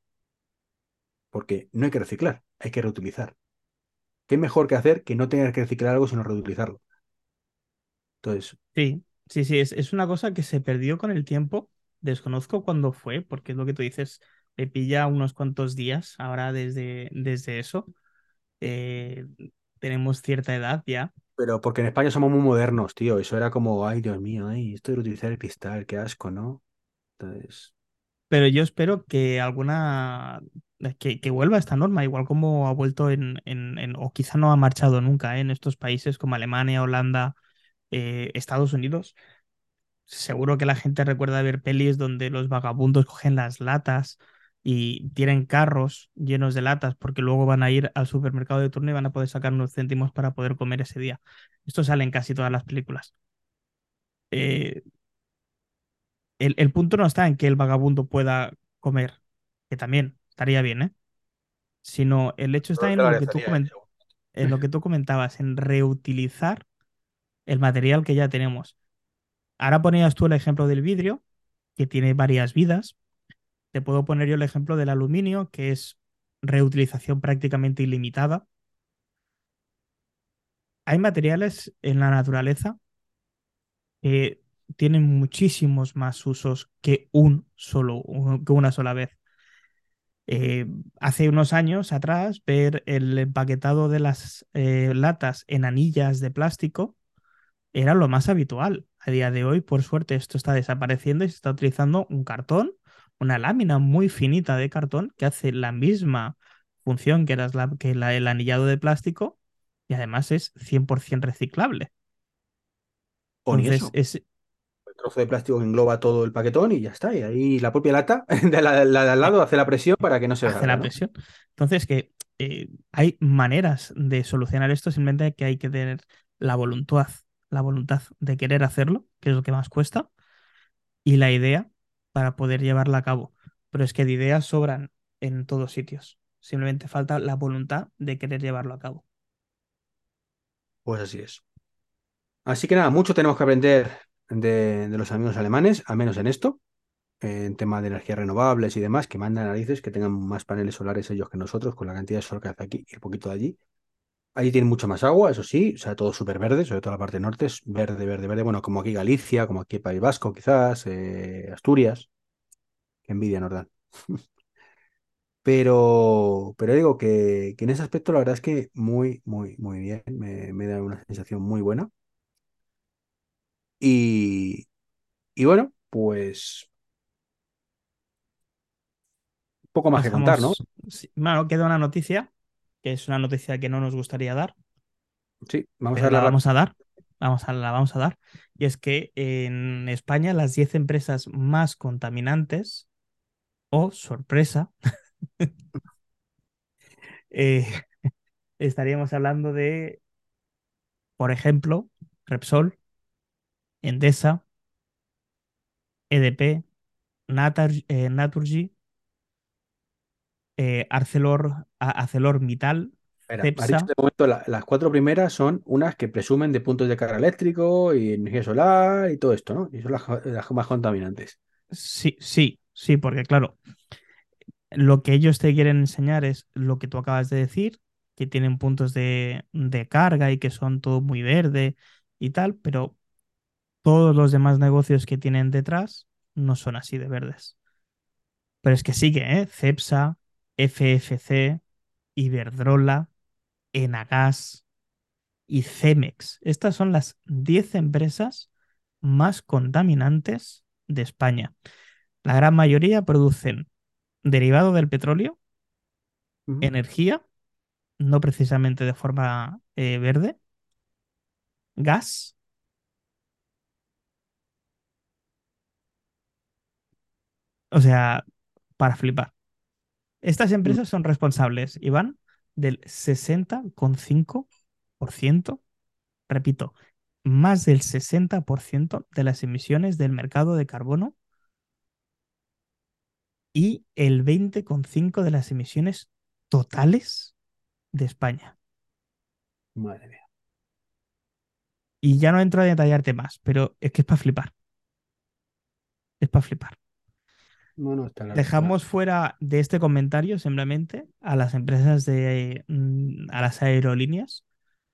porque no hay que reciclar, hay que reutilizar. ¿Qué mejor que hacer que no tener que reciclar algo sino reutilizarlo? Entonces, Sí, sí, sí, es, es una cosa que se perdió con el tiempo. Desconozco cuándo fue, porque es lo que tú dices, me pilla unos cuantos días ahora desde, desde eso. Eh, tenemos cierta edad ya, pero porque en España somos muy modernos, tío, eso era como, ay, Dios mío, ay, esto de reutilizar el cristal, qué asco, ¿no? Entonces, pero yo espero que alguna, que, que vuelva esta norma, igual como ha vuelto en, en, en- o quizá no ha marchado nunca, ¿eh? en estos países como Alemania, Holanda, eh, Estados Unidos Seguro que la gente recuerda ver pelis donde los vagabundos cogen las latas y tienen carros llenos de latas porque luego van a ir al supermercado de turno y van a poder sacar unos céntimos para poder comer ese día. Esto sale en casi todas las películas. Eh, el, el punto no está en que el vagabundo pueda comer, que también estaría bien, ¿eh? Sino el hecho está en lo que en lo que tú comentabas, en reutilizar el material que ya tenemos. Ahora ponías tú el ejemplo del vidrio, que tiene varias vidas Te puedo poner yo el ejemplo del aluminio, que es reutilización prácticamente ilimitada. Hay materiales en la naturaleza que tienen muchísimos más usos que un solo, que una sola vez. Eh, hace unos años atrás, ver el empaquetado de las eh, latas en anillas de plástico era lo más habitual. A día de hoy, por suerte, esto está desapareciendo y se está utilizando un cartón, una lámina muy finita de cartón que hace la misma función que, las la- que la- el anillado de plástico y además es 100% reciclable. Entonces, es El trozo de plástico que engloba todo el paquetón y ya está. Y ahí la propia lata de la, la de al lado hace la presión para que no se hace la ¿no? presión. Entonces, que eh, hay maneras de solucionar esto, simplemente que hay que tener la voluntad, la voluntad de querer hacerlo, que es lo que más cuesta y la idea para poder llevarla a cabo. Pero es que de ideas sobran en todos sitios. Simplemente falta la voluntad de querer llevarlo a cabo. Pues así es. Así que nada, mucho tenemos que aprender de, los amigos alemanes, al menos en esto, en tema de energías renovables y demás, que mandan narices, que tengan más paneles solares ellos que nosotros, con la cantidad de sol que hace aquí y el poquito de allí. Allí tienen mucho más agua, eso sí, o sea, todo súper verde, sobre todo la parte norte es verde, verde, verde. Bueno, como aquí Galicia, como aquí País Vasco, quizás, eh, Asturias, envidia nos dan. Pero, pero digo que, en ese aspecto la verdad es que muy, muy, muy bien, me, me da una sensación muy buena. Y, y bueno, pues poco más que contar, ¿no? Bueno, queda una noticia, que es una noticia que no nos gustaría dar, Sí, vamos a la vamos a dar. Vamos a, la vamos a dar. Y es que en España las 10 empresas más contaminantes, o sorpresa, eh, estaríamos hablando de, por ejemplo, Repsol, Endesa, EDP, eh, Naturgy, eh, Arcelor, ArcelorMittal, Espera, de momento la- las cuatro primeras son unas que presumen de puntos de carga eléctrico y energía solar y todo esto, ¿no? Y son las, las más contaminantes. sí, sí, sí, porque claro, lo que ellos te quieren enseñar es lo que tú acabas de decir, que tienen puntos de, de carga y que son todo muy verde y tal, pero todos los demás negocios que tienen detrás no son así de verdes. Pero es que sigue, ¿eh? Cepsa, FFC, Iberdrola, Enagas y Cemex. Estas son las 10 empresas más contaminantes de España. La gran mayoría producen derivado del petróleo, energía, no precisamente de forma eh, verde, gas, o sea, para flipar. Estas Mm, empresas son responsables, Iván, del 60,5%, repito, más del 60% de las emisiones del mercado de carbono y el 20,5% de las emisiones totales de España. Madre mía. Y ya no entro a detallarte más, pero es que es para flipar, es para flipar. No, no, está. Dejamos fuera de este comentario simplemente a las empresas de, mm, a las aerolíneas,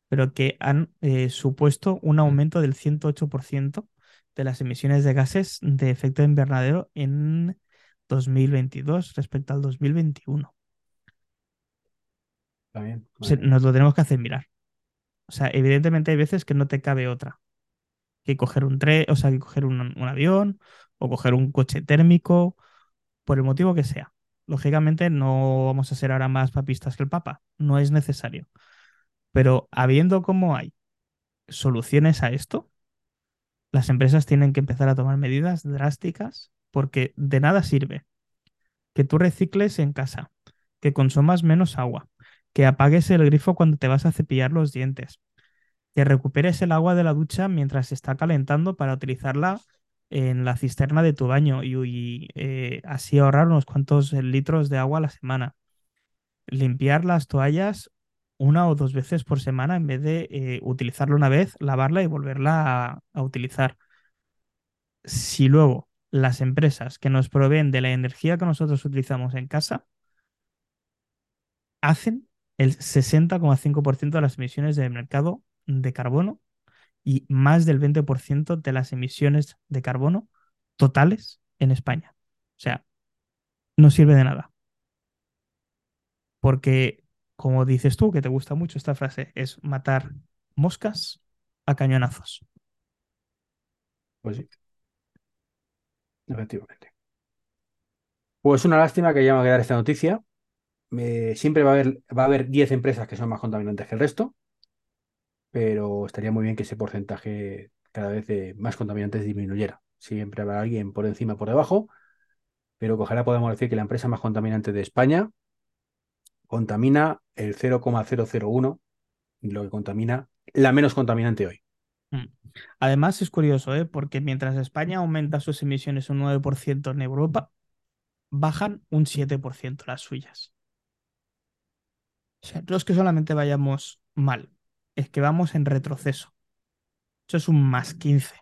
pero que han eh, supuesto un aumento del 108% de las emisiones de gases de efecto invernadero en 2022 respecto al 2021. Está bien, O sea, nos lo tenemos que hacer mirar. O sea, evidentemente hay veces que no te cabe otra que coger un tren, o sea, que coger un, un avión o coger un coche térmico, por el motivo que sea. Lógicamente no vamos a ser ahora más papistas que el Papa, no es necesario. Pero habiendo como hay soluciones a esto, las empresas tienen que empezar a tomar medidas drásticas porque de nada sirve que tú recicles en casa, que consumas menos agua, que apagues el grifo cuando te vas a cepillar los dientes, que recuperes el agua de la ducha mientras se está calentando para utilizarla en la cisterna de tu baño y, eh, así ahorrar unos cuantos litros de agua a la semana. Limpiar las toallas una o dos veces por semana en vez de eh, utilizarla una vez, lavarla y volverla a, a utilizar. Si luego las empresas que nos proveen de la energía que nosotros utilizamos en casa hacen el 60,5% de las emisiones del mercado de carbono y más del 20% de las emisiones de carbono totales en España. O sea, no sirve de nada. Porque, como dices tú, que te gusta mucho esta frase, es matar moscas a cañonazos. Pues sí, efectivamente. Pues una lástima que ya me va a quedar esta noticia. Me- siempre va a haber, va a haber 10 empresas que son más contaminantes que el resto, pero estaría muy bien que ese porcentaje cada vez de más contaminantes disminuyera. Siempre habrá alguien por encima, por debajo, pero ojalá podamos decir que la empresa más contaminante de España contamina el 0,001, lo que contamina la menos contaminante hoy. Mm. Además, es curioso, ¿eh? porque mientras España aumenta sus emisiones un 9% en Europa, bajan un 7% las suyas. O sea, no es que solamente vayamos mal, es que vamos en retroceso. Eso es un más 15,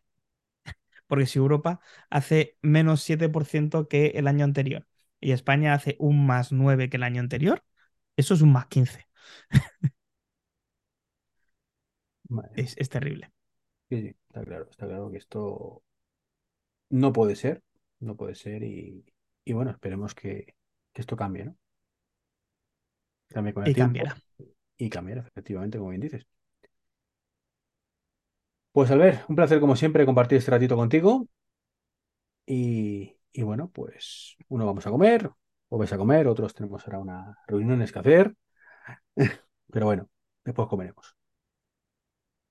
porque si Europa hace menos 7% que el año anterior y España hace un más 9 que el año anterior, eso es un más 15. Madre mía. Es, es terrible. Sí, sí, está claro, está claro que esto no puede ser, no puede ser y, y bueno, esperemos que, que esto cambie, ¿no? Cambie con el Y tiempo cambiará. y cambiar, efectivamente, como bien dices. Pues Albert, un placer como siempre compartir este ratito contigo y, y bueno, pues uno vamos a comer, o vais a comer, otros tenemos ahora unas reuniones que hacer, pero bueno, después comeremos.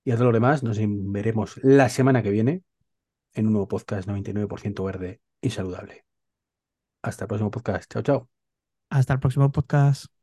Y a todo lo demás nos veremos la semana que viene en un nuevo podcast 99% verde y saludable. Hasta el próximo podcast. Chao, chao. Hasta el próximo podcast.